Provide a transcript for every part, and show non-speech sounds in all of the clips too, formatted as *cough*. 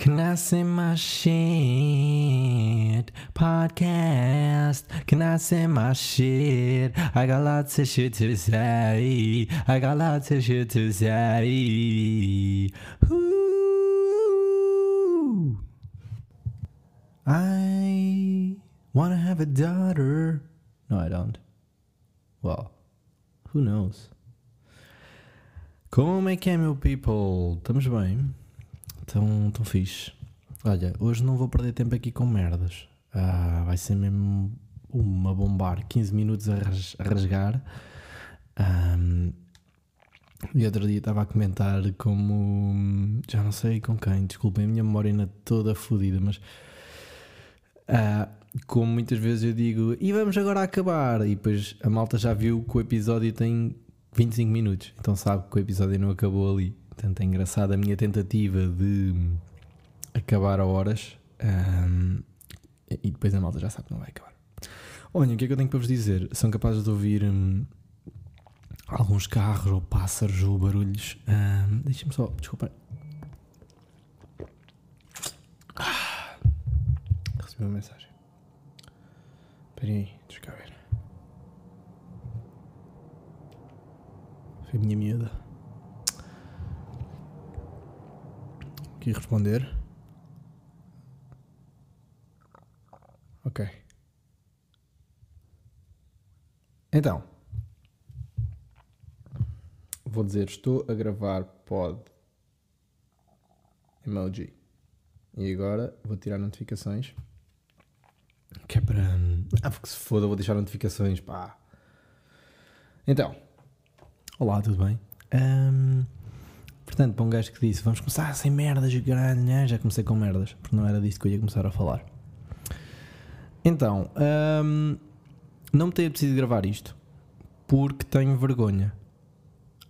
Can I say my shit? Podcast. Can I say my shit? I got lots of shit to say. I got lots of shit to say. Ooh. I wanna have a daughter. No, I don't. Well, who knows? Como é que é, meu people? Estamos bem? Tão, tão fixe. Olha, hoje não vou perder tempo aqui com merdas. Ah, vai ser mesmo uma bombar. 15 minutos a, ras- a rasgar. E outro dia estava a comentar como. Já não sei com quem, desculpem, a minha memória ainda toda fodida, mas. ah, como muitas vezes eu digo, e vamos agora acabar. E depois a malta já viu que o episódio tem 25 minutos, então sabe que o episódio não acabou ali. Portanto, é engraçado a minha tentativa de acabar a horas ahm, e depois a malta já sabe que não vai acabar. Olha, o que é que eu tenho para vos dizer? São capazes de ouvir hum, alguns carros ou pássaros ou barulhos. Ahm, Deixem-me só, desculpa. Ah, recebi uma mensagem. Espera aí, deixa cá ver. Foi a minha miúda. Aqui responder. Ok. Então. Vou dizer, estou a gravar pod. Emoji. E agora vou tirar notificações. Que é para. Ah, porque se foda, vou deixar notificações, pá. Então. Olá, tudo bem? Ahm, portanto, para um gajo que disse, vamos começar sem merdas, caralho, né? já comecei com merdas, porque não era disso que eu ia começar a falar. Então, ahm, não me tenho apetecido gravar isto, porque tenho vergonha.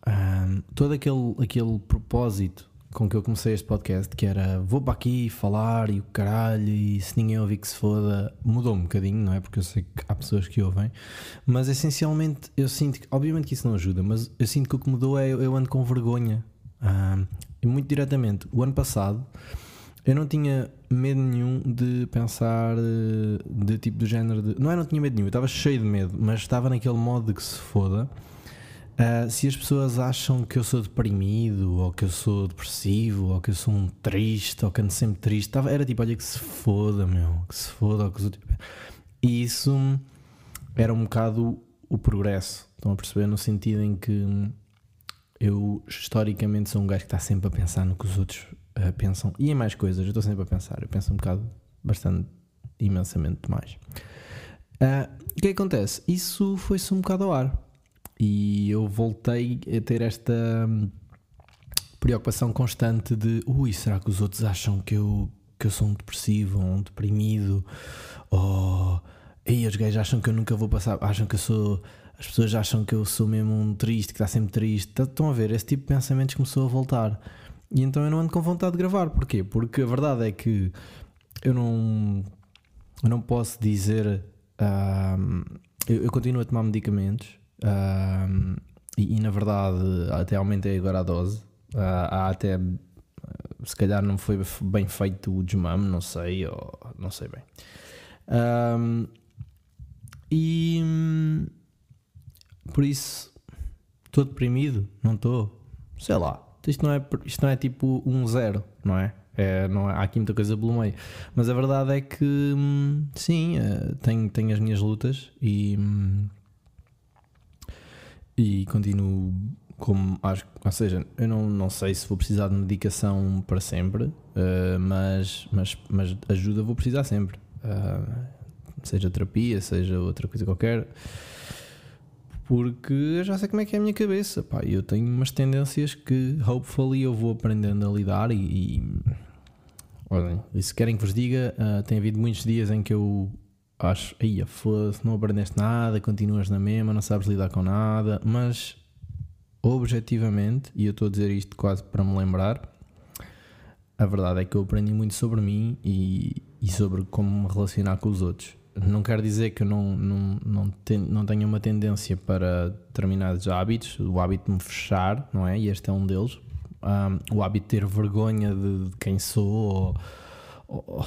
Ahm, todo aquele, aquele propósito com que eu comecei este podcast, que era vou para aqui falar e o caralho, e se ninguém ouvir que se foda, mudou um bocadinho, não é? Porque eu sei que há pessoas que ouvem, mas essencialmente eu sinto que, obviamente que isso não ajuda, mas eu sinto que o que mudou é eu ando com vergonha. E muito diretamente, o ano passado eu não tinha medo nenhum de pensar eh, de tipo do género de. Não é, não tinha medo nenhum, eu estava cheio de medo, mas estava naquele modo de que se foda. Ah, se as pessoas acham que eu sou deprimido, ou que eu sou depressivo, ou que eu sou um triste, ou que ando sempre triste, estava, era tipo, olha que se foda, meu, que se foda, ou que os outros. E isso era um bocado o progresso, estão a perceber? No sentido em que eu, historicamente, sou um gajo que está sempre a pensar no que os outros ah, pensam, e em mais coisas, eu estou sempre a pensar, eu penso um bocado, bastante, imensamente mais. Ah, o que é que acontece? Isso foi-se um bocado ao ar. E eu voltei a ter esta hum, preocupação constante de ui, será que os outros acham que eu, que eu sou um depressivo ou um deprimido? Ou ei, os gajos acham que eu nunca vou passar, acham que eu sou. As pessoas acham que eu sou mesmo um triste, que está sempre triste. Tá- Estão a ver? Esse tipo de pensamentos começou a voltar. E então eu não ando com vontade de gravar. Porquê? Porque a verdade é que eu não, eu não posso dizer. eu, eu continuo a tomar medicamentos. e, e, na verdade até aumentei agora a dose. Ah, há até se calhar não foi bem feito o desmame, não sei, ou não sei bem. E por isso estou deprimido, não estou, sei lá. Isto não, é, isto não é tipo um zero, não é? É, não é? Há aqui muita coisa pelo meio. Mas a verdade é que hum, sim, eh, tenho, tenho as minhas lutas e, hum, e continuo como acho, ou seja, eu não, não sei se vou precisar de medicação para sempre, eh, mas, mas, mas ajuda vou precisar sempre. Ah, seja terapia, seja outra coisa qualquer. Porque eu já sei como é que é a minha cabeça. Pá, eu tenho umas tendências que, hopefully, eu vou aprendendo a lidar. E, e olhem, e se querem que vos diga, ah, tem havido muitos dias em que eu acho, aí foda-se, não aprendeste nada, continuas na mesma, não sabes lidar com nada. Mas, objetivamente, e eu estou a dizer isto quase para me lembrar, a verdade é que eu aprendi muito sobre mim e, e sobre como me relacionar com os outros. Não quer dizer que eu não, não, não, ten, não tenha uma tendência para determinados hábitos, o hábito de me fechar, não é? E este é um deles. um, o hábito de ter vergonha de, de quem sou ou, ou,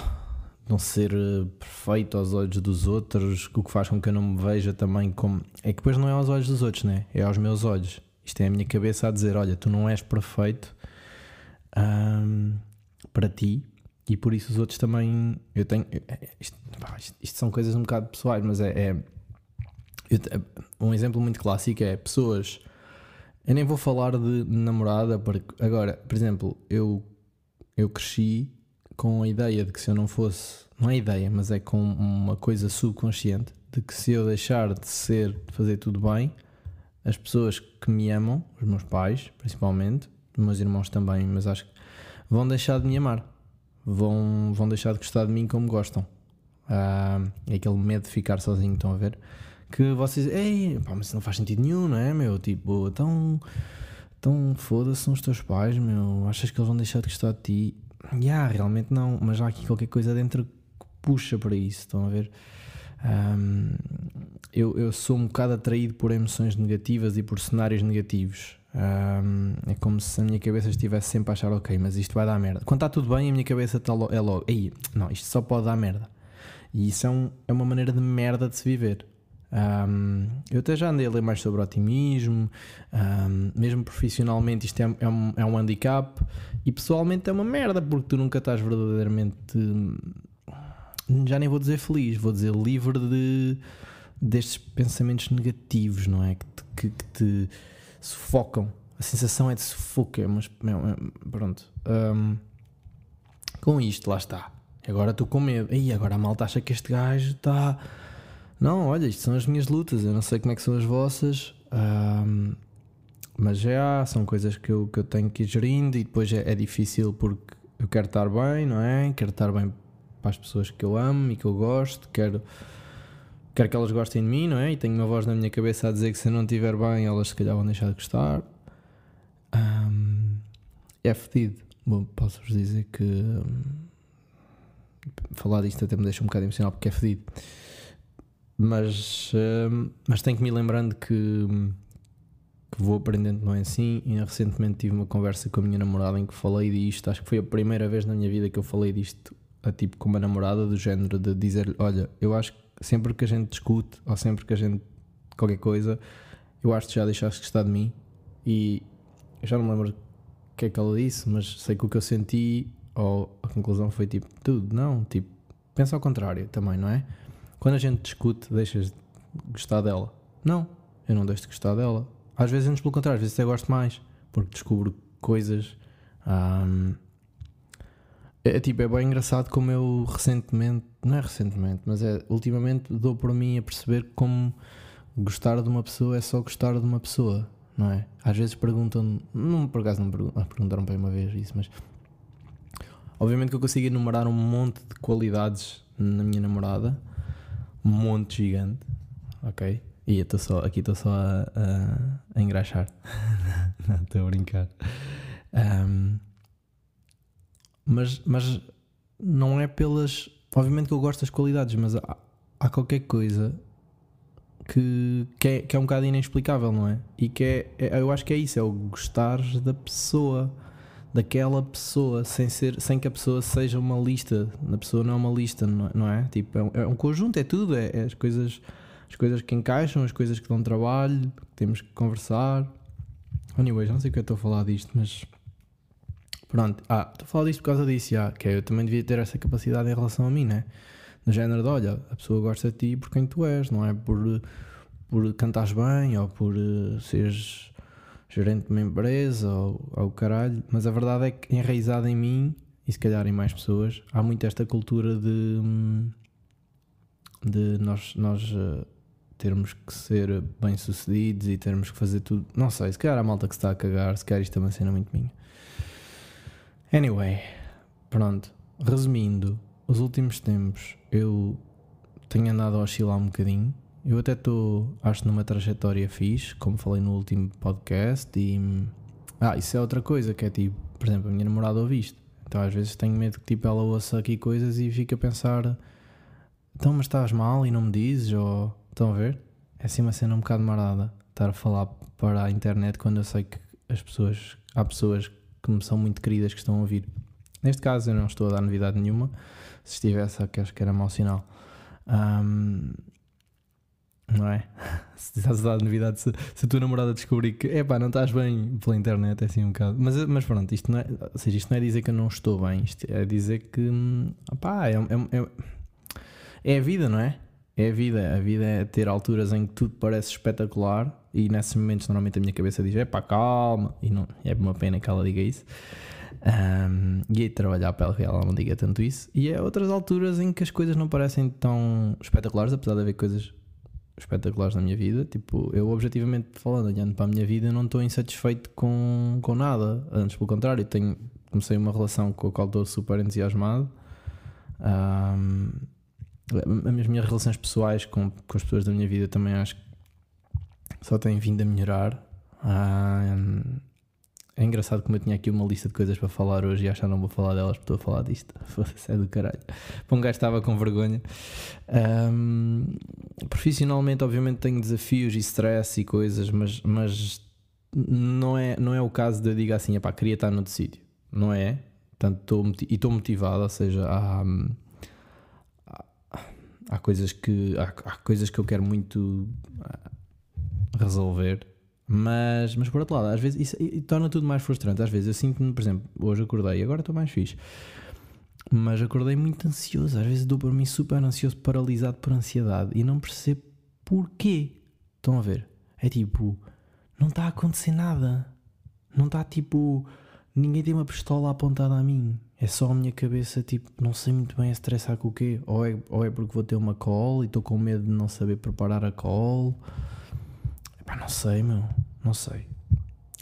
não ser eh, perfeito aos olhos dos outros, o que faz com que eu não me veja também como. É que depois não é aos olhos dos outros, né? é aos meus olhos. Isto é a minha cabeça a dizer: olha, tu não és perfeito um, para ti e por isso os outros também. Eu tenho. Isto, isto, isto são coisas um bocado pessoais, mas é. é eu, um exemplo muito clássico é pessoas. Eu nem vou falar de namorada, porque agora, por exemplo, eu, eu cresci com a ideia de que se eu não fosse, não é ideia, mas é com uma coisa subconsciente de que se eu deixar de ser, de fazer tudo bem, as pessoas que me amam, os meus pais, principalmente, os meus irmãos também, mas acho que vão deixar de me amar, vão, vão deixar de gostar de mim como gostam. Ah, é aquele medo de ficar sozinho, estão a ver? Que vocês, ei, pá, mas isso não faz sentido nenhum, não é, meu? Tipo, tão, tão foda-se os teus pais, meu. Achas que eles vão deixar de gostar de ti? Yeah, realmente não, mas há aqui qualquer coisa dentro que puxa para isso, estão a ver? Um, eu, eu sou um bocado atraído por emoções negativas e por cenários negativos. Um, é como se a minha cabeça estivesse sempre a achar ok, mas isto vai dar merda. Quando está tudo bem, a minha cabeça está lo, é logo, ei, não, isto só pode dar merda. E isso é, um, é uma maneira de merda de se viver. Um, eu até já andei a ler mais sobre otimismo, um, mesmo profissionalmente isto é, é, um, é um handicap e pessoalmente é uma merda porque tu nunca estás verdadeiramente, já nem vou dizer feliz, vou dizer livre de, destes pensamentos negativos, não é? Que te, que te sufocam. A sensação é de sufoco, mas pronto. com isto, lá está. Agora estou com medo. E agora a malta acha que este gajo está não, olha, isto são as minhas lutas, eu não sei como é que são as vossas, um, mas já são coisas que eu, que eu tenho que ir gerindo e depois é, é, difícil porque eu quero estar bem, não é? Quero estar bem para as pessoas que eu amo e que eu gosto, quero, quero que elas gostem de mim, não é? E tenho uma voz na minha cabeça a dizer que se eu não estiver bem, elas se calhar vão deixar de gostar. Um, é fedido. Bom, posso-vos dizer que um, falar disto até me deixa um bocado emocional porque é fedido. Mas, uh, mas tenho que me lembrando que, que vou aprendendo, não é assim? E recentemente tive uma conversa com a minha namorada em que falei disto. Acho que foi a primeira vez na minha vida que eu falei disto a tipo com uma namorada, do género de dizer: Olha, eu acho que sempre que a gente discute ou sempre que a gente qualquer coisa, eu acho que já deixaste de gostar de mim. E eu já não me lembro o que é que ela disse, mas sei que o que eu senti, ou a conclusão foi tipo: Tudo, não, tipo, pensa ao contrário também, não é? Quando a gente discute, deixas de gostar dela? Não, eu não deixo de gostar dela. Às vezes, antes pelo contrário, às vezes até gosto mais, porque descubro coisas. Um, é, é, tipo, é bem engraçado como eu recentemente, não é recentemente, mas é ultimamente dou por mim a perceber como gostar de uma pessoa é só gostar de uma pessoa, não é? Às vezes perguntam, não por acaso não ah, perguntaram para uma vez isso, mas obviamente que eu consigo enumerar um monte de qualidades na minha namorada monte gigante, ok? E eu só, aqui estou só a, a, a engraxar, *laughs* não estou a brincar. Um, mas, mas não é pelas. Obviamente que eu gosto das qualidades, mas há, há qualquer coisa que, que, é, que é um bocado inexplicável, não é? E que é, é, eu acho que é isso, é o gostar da pessoa daquela pessoa sem, ser, sem que a pessoa seja uma lista. A pessoa não é uma lista, não é? Tipo, é um, é um conjunto, é tudo, é, é, as, coisas, as coisas que encaixam, as coisas que dão trabalho, que temos que conversar. Anyways, não sei o que eu estou a falar disto, mas pronto. Ah, estou a falar disto por causa disso, já, que eu também devia ter essa capacidade em relação a mim, né? No género de, olha, a pessoa gosta de ti por quem tu és, não é por, por cantares bem ou por uh, seres gerente de uma empresa ou ao caralho, mas a verdade é que enraizada em mim e se calhar em mais pessoas, há muito esta cultura de, de nós, nós uh, termos que ser bem-sucedidos e termos que fazer tudo. Não sei, se calhar a malta que se está a cagar, se calhar isto é uma cena muito minha. Anyway, pronto. Resumindo, os últimos tempos eu tenho andado a oscilar um bocadinho eu até estou, acho, numa trajetória fixe, como falei no último podcast, e. Ah, isso é outra coisa, que é tipo, por exemplo, a minha namorada ouve isto. Então às vezes tenho medo que tipo, ela ouça aqui coisas e fica a pensar: então, mas estás mal e não me dizes? Ou. Estão a ver? É assim uma cena um bocado marada estar a falar para a internet quando eu sei que as pessoas. Há pessoas que me são muito queridas que estão a ouvir. Neste caso, eu não estou a dar novidade nenhuma. Se estivesse, acho que era mau sinal. Um, não é? *laughs* Se estás a dar novidade, se, se a tua namorada descobrir que é pá, não estás bem pela internet, é assim um bocado. Mas, mas pronto, isto não é, ou seja, isto não é dizer que eu não estou bem, isto é dizer que pá, é, é, é, é a vida, não é? É a vida. A vida é ter alturas em que tudo parece espetacular e nesses momentos normalmente a minha cabeça diz: é pá, calma. E não, é uma pena que ela diga isso. Um, e aí trabalhar para ela não diga tanto isso. E é outras alturas em que as coisas não parecem tão espetaculares, apesar de haver coisas espetaculares na minha vida. Tipo, eu objetivamente falando, olhando para a minha vida, não estou insatisfeito com, com nada. Antes, pelo contrário, tenho, comecei uma relação com a qual estou super entusiasmado. Um, as minhas relações pessoais com, com as pessoas da minha vida também acho que só têm vindo a melhorar. Um, é engraçado como eu tinha aqui uma lista de coisas para falar hoje e acho que não vou falar delas porque estou a falar disto. *laughs* Foda-se, é do caralho. Para um gajo estava com vergonha. Um, profissionalmente, obviamente, tenho desafios e stress e coisas, mas, mas não, é, não é o caso de eu dizer assim, pá, queria estar noutro sítio. Não é? Portanto, estou, e estou motivado, ou seja, há, há, há coisas que há, há coisas que eu quero muito resolver mas, mas por outro lado, às vezes isso, isso torna tudo mais frustrante. Às vezes eu sinto-me, por exemplo, hoje acordei e agora estou mais fixe. Mas acordei muito ansioso. Às vezes dou por mim super ansioso, paralisado por ansiedade e não percebo porquê. Estão a ver? É tipo, não está a acontecer nada. Não está tipo, ninguém tem uma pistola apontada a mim. É só a minha cabeça, tipo, não sei muito bem a estressar com o quê. Ou é, ou é porque vou ter uma call e estou com medo de não saber preparar a call Pá, não sei, meu. Não sei.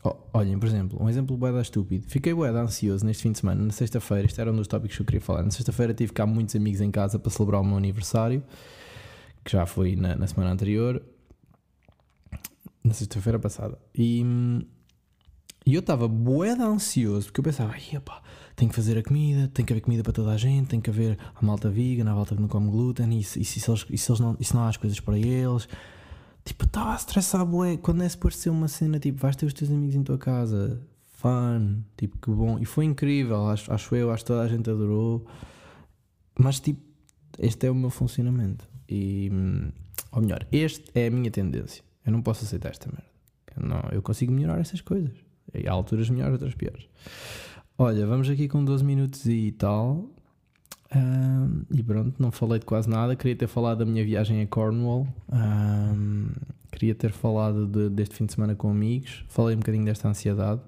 Oh, olhem, por exemplo, um exemplo boeda estúpido. Fiquei boeda ansioso neste fim de semana. Na sexta-feira, isto era um dos tópicos que eu queria falar. Na sexta-feira tive cá muitos amigos em casa para celebrar o meu aniversário, que já foi na, na semana anterior. Na sexta-feira passada. E, e eu estava boeda ansioso, porque eu pensava, tenho que fazer a comida, tem que haver comida para toda a gente, tem que haver a malta vegan, a malta que não come glúten, e, e, e, se, eles, e se, eles não, e se não há as coisas para eles Tipo, estava a estressar, bué. Quando é suposto ser uma cena, tipo, vais ter os teus amigos em tua casa. Fun. Tipo, que bom. E foi incrível, acho, acho eu, acho que toda a gente adorou. Mas, tipo, este é o meu funcionamento. E, ou melhor, este é a minha tendência. Eu não posso aceitar esta merda. Eu, não, eu consigo melhorar essas coisas. E há alturas melhores, outras piores. Olha, vamos aqui com 12 minutos e tal. Um, e pronto, não falei de quase nada. Queria ter falado da minha viagem a Cornwall. Um, queria ter falado de, deste fim de semana com amigos. Falei um bocadinho desta ansiedade.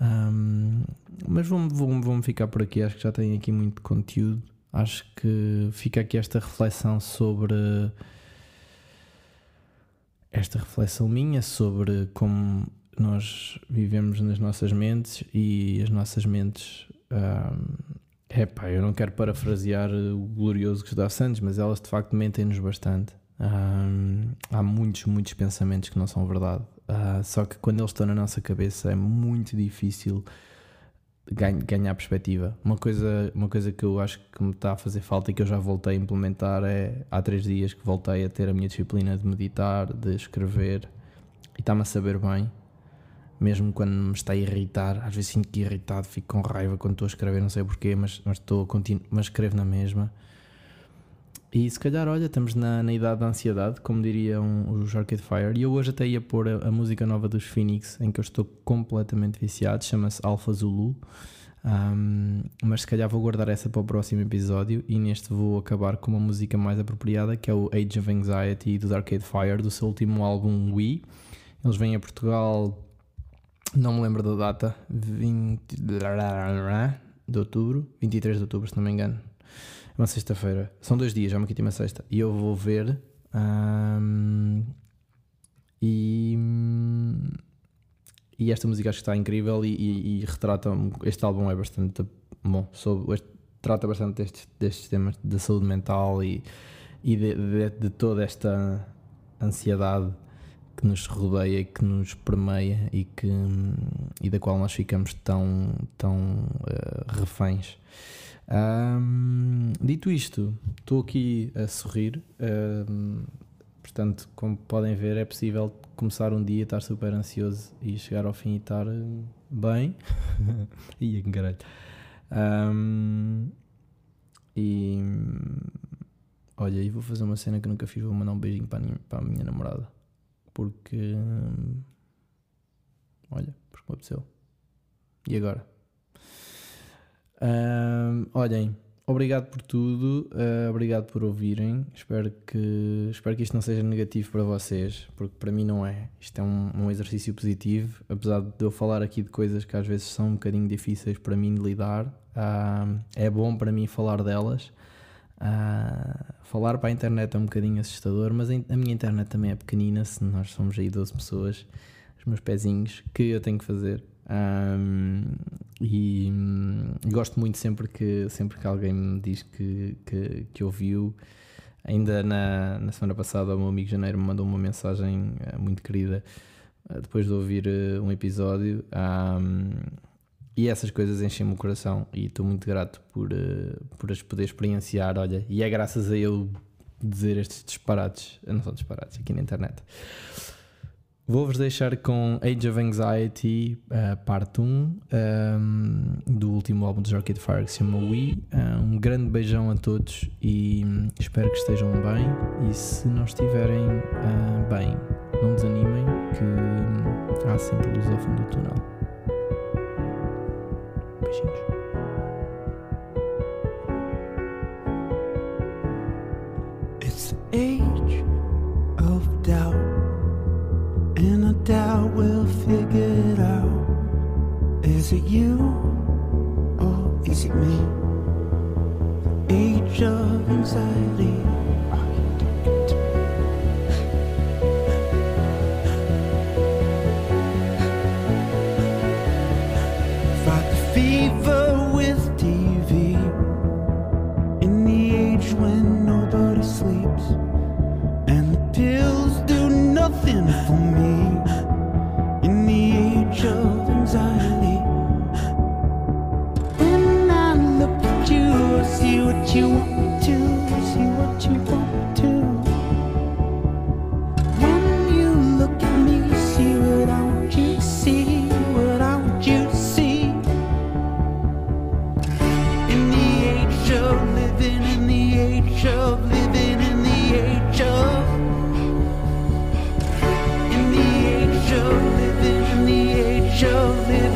Um, mas vou-me vou, vou ficar por aqui. Acho que já tenho aqui muito conteúdo. Acho que fica aqui esta reflexão sobre. Esta reflexão minha sobre como nós vivemos nas nossas mentes e as nossas mentes é pá, eu não quero parafrasear o glorioso Gustavo Santos, mas elas de facto mentem-nos bastante. Há muitos, muitos pensamentos que não são verdade. Uh, só que quando eles estão na nossa cabeça é muito difícil ganhar perspectiva. Uma coisa, uma coisa que eu acho que me está a fazer falta e que eu já voltei a implementar é há três dias que voltei a ter a minha disciplina de meditar, de escrever e está-me a saber bem mesmo quando me está a irritar, às vezes sinto que irritado, fico com raiva quando estou a escrever, não sei porquê, mas, mas, estou continuo, mas escrevo na mesma. E se calhar, olha, estamos na, na idade da ansiedade, como diriam os Arcade Fire, e eu hoje até ia pôr a, a música nova dos Phoenix, em que eu estou completamente viciado, chama-se Alpha Zulu. Um, mas se calhar vou guardar essa para o próximo episódio e neste vou acabar com uma música mais apropriada que é o Age of Anxiety dos Arcade Fire do seu último álbum We. Eles vêm a Portugal não me lembro da data, 20 de outubro, 23 de outubro, se não me engano. É uma sexta-feira. São dois dias, já me quitei uma sexta. E eu vou ver. Um, e, e esta música acho que está incrível e, e, e retrata. Este álbum é bastante bom. Sobre, este, trata bastante destes, destes temas da saúde mental e, e de, de, de toda esta ansiedade que nos rodeia e que nos permeia e, que, e da qual nós ficamos tão, tão uh, reféns. Um, dito isto, estou aqui a sorrir. Um, Portanto, como podem ver, é possível começar um dia, estar super ansioso e chegar ao fim e estar eh, bem. *laughs* Ia que caralho. Um, e olha, e vou fazer uma cena que nunca fiz, vou mandar um beijinho para a minha, para a minha namorada. Porque olha, porque me apeteceu. E agora? Um, olhem, obrigado por tudo, uh, obrigado por ouvirem. Espero que, espero que isto não seja negativo para vocês, porque para mim não é. Isto é um, um exercício positivo, apesar de eu falar aqui de coisas que às vezes são um bocadinho difíceis para mim de lidar. Uh, é bom para mim falar delas. Uh, falar para a internet é um bocadinho assustador, mas a minha internet também é pequenina. Se nós somos aí 12 pessoas, os meus pezinhos, que eu tenho que fazer. Um, e, e, gosto muito sempre que, sempre que alguém me diz que, que, que ouviu. Ainda na, na semana passada, o meu amigo Janeiro me mandou uma mensagem uh, muito querida uh, depois de ouvir uh, um episódio. Um, e essas coisas enchem-me o coração e estou muito grato por, por as poder experienciar. Olha, e é graças a eu dizer estes disparates, não são disparates, aqui na internet. Vou-vos deixar com Age of Anxiety, uh, parte 1, um, ehm, do último álbum de Arcade Fire que se chama We. Uh, um grande beijão a todos e um, espero que estejam bem. E se não estiverem uh, bem, não desanimem, que um, há sempre luz ao fundo do túnel. 清楚。Age